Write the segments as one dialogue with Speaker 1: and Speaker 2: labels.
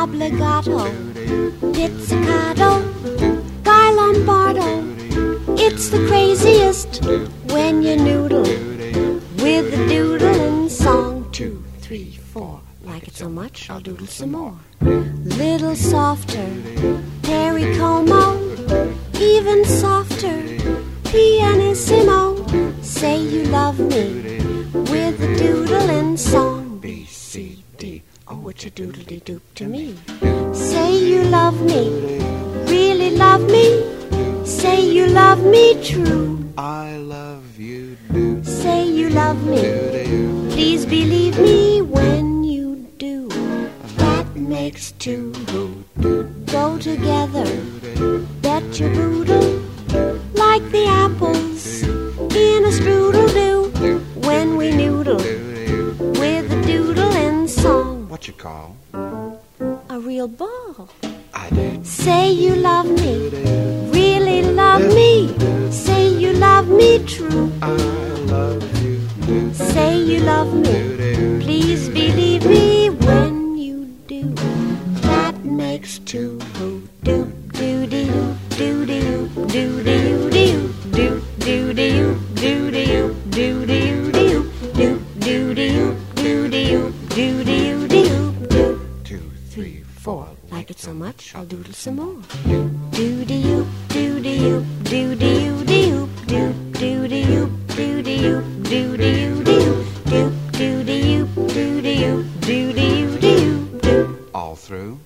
Speaker 1: Obligato, pizzicato, Guy Lombardo. It's the craziest when you noodle with the doodling song. Two, three, four. Like it so much, I'll doodle some more. Little softer, Perry Como. Even softer, pianissimo. Say you love me with the doodling song to doodly doop to me. Say you love me, really love me. Say you love me true.
Speaker 2: I love you do.
Speaker 1: Say you love me. Please believe me when you do. That makes two go together. Bet your boodle. say you love me.
Speaker 2: through.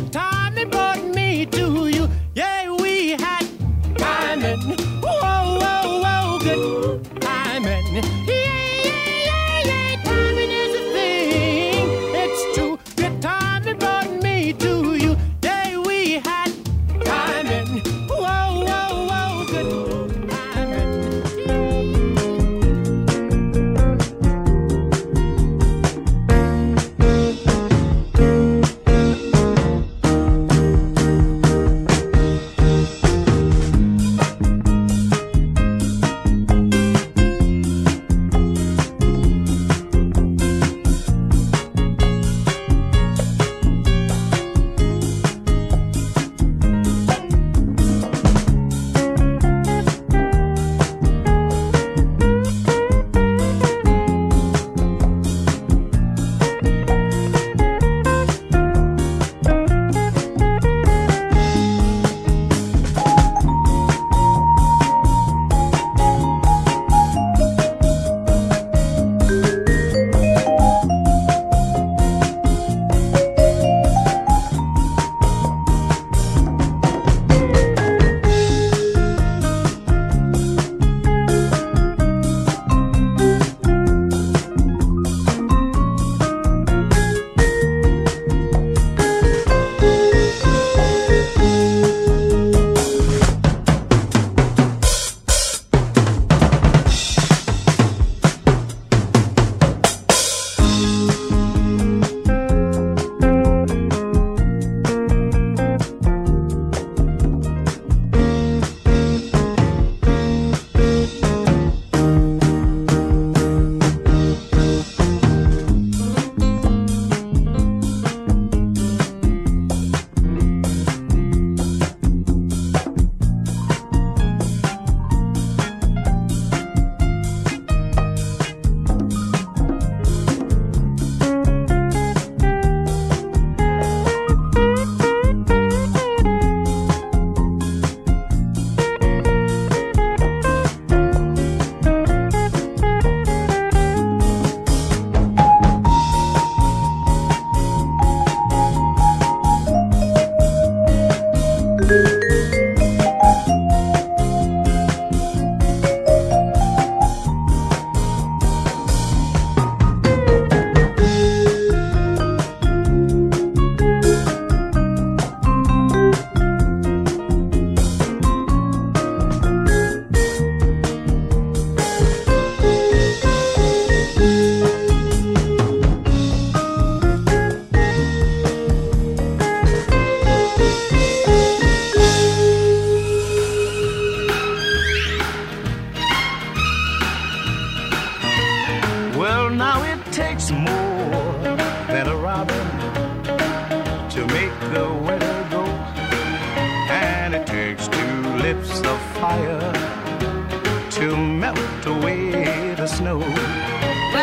Speaker 3: good
Speaker 4: time.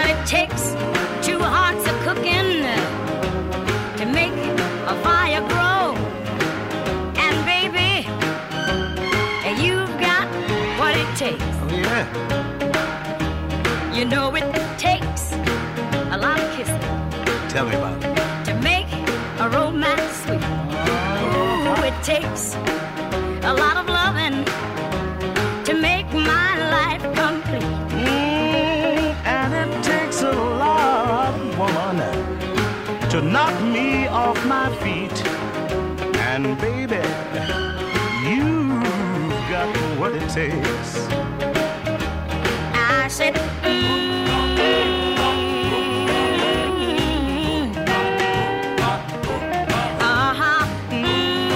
Speaker 4: It takes two hearts of cooking to make a fire grow. And baby, you've got what it takes.
Speaker 5: Oh, yeah.
Speaker 4: You know it I said, mm, uh-huh, mm.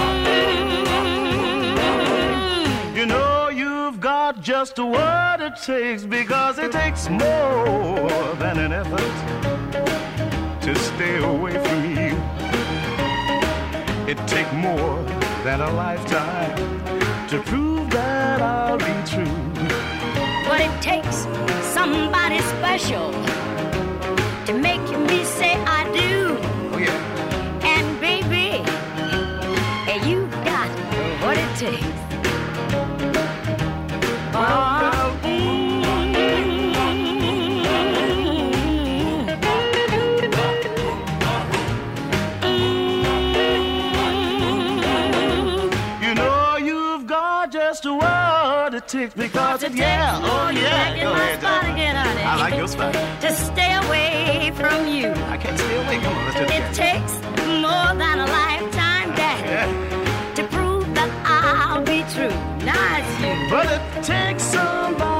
Speaker 5: You know you've got just what it takes because it takes more than an effort to stay away from you. It takes more than a lifetime to prove
Speaker 4: takes somebody special to make me say I do.
Speaker 5: Oh yeah.
Speaker 4: And baby, you got what it takes.
Speaker 5: Takes because oh, it, yeah, oh yeah. Go ahead,
Speaker 4: spot again, honey.
Speaker 5: I like your spot.
Speaker 4: To stay away from you.
Speaker 5: I can't stay away. Come on, let's do it
Speaker 4: It takes more than a lifetime, Daddy,
Speaker 5: Yeah.
Speaker 4: to prove that I'll be true. Now it's you.
Speaker 5: But it takes somebody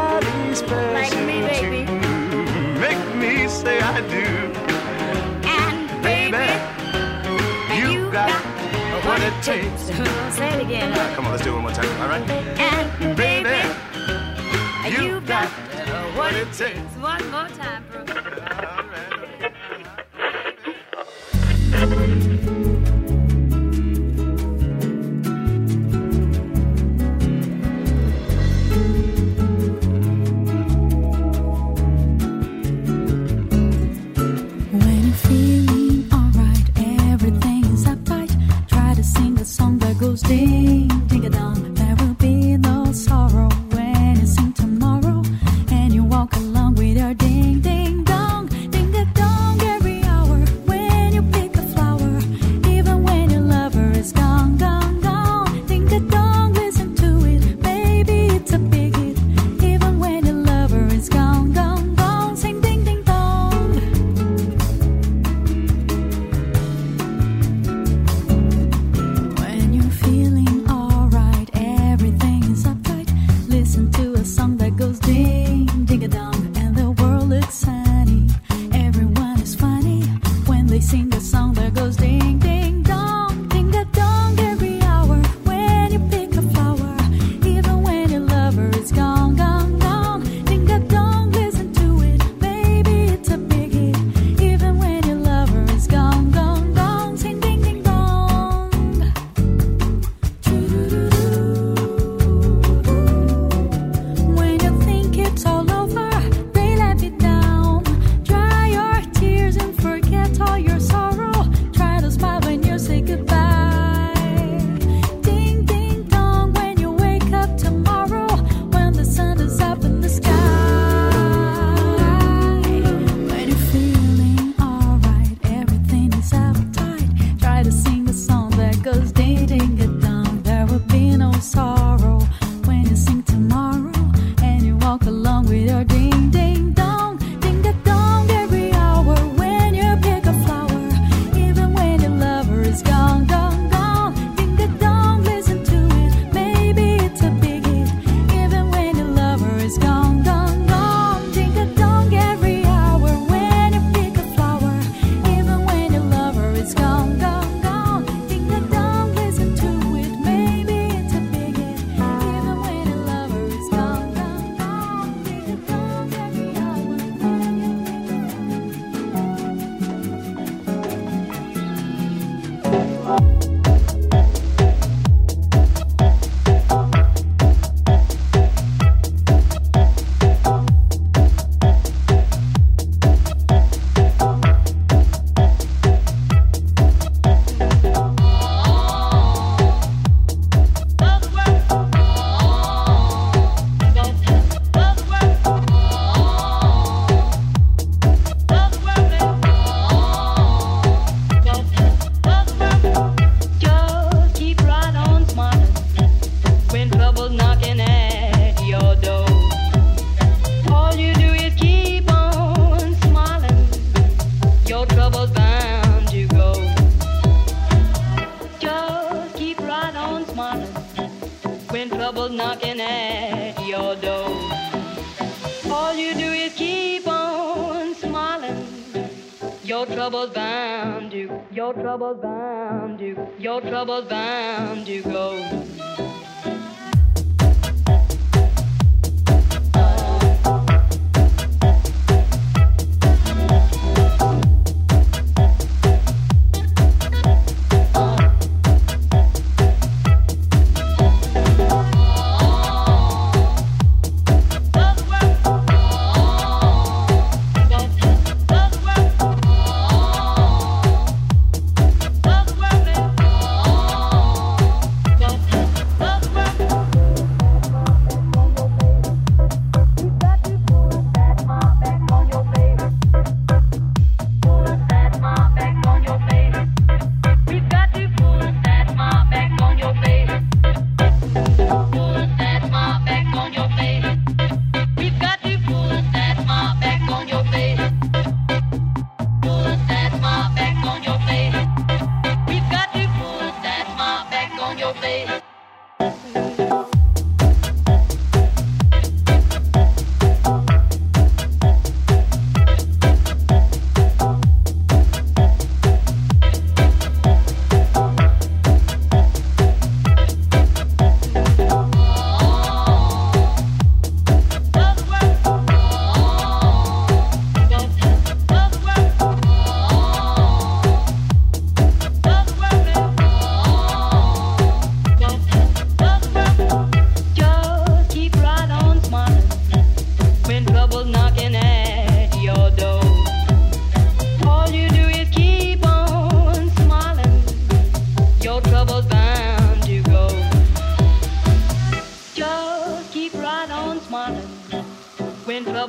Speaker 5: what it takes.
Speaker 4: Say it again.
Speaker 5: Come on, let's do it one more time. All right.
Speaker 4: And
Speaker 5: Baby,
Speaker 4: baby,
Speaker 5: you
Speaker 4: you got
Speaker 5: what it takes.
Speaker 4: One more time,
Speaker 6: Brook.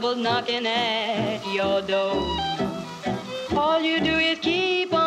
Speaker 7: trouble knocking at your door. All you do is keep on.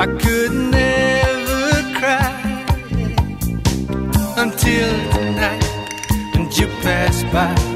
Speaker 8: I could never cry until tonight, and you passed by.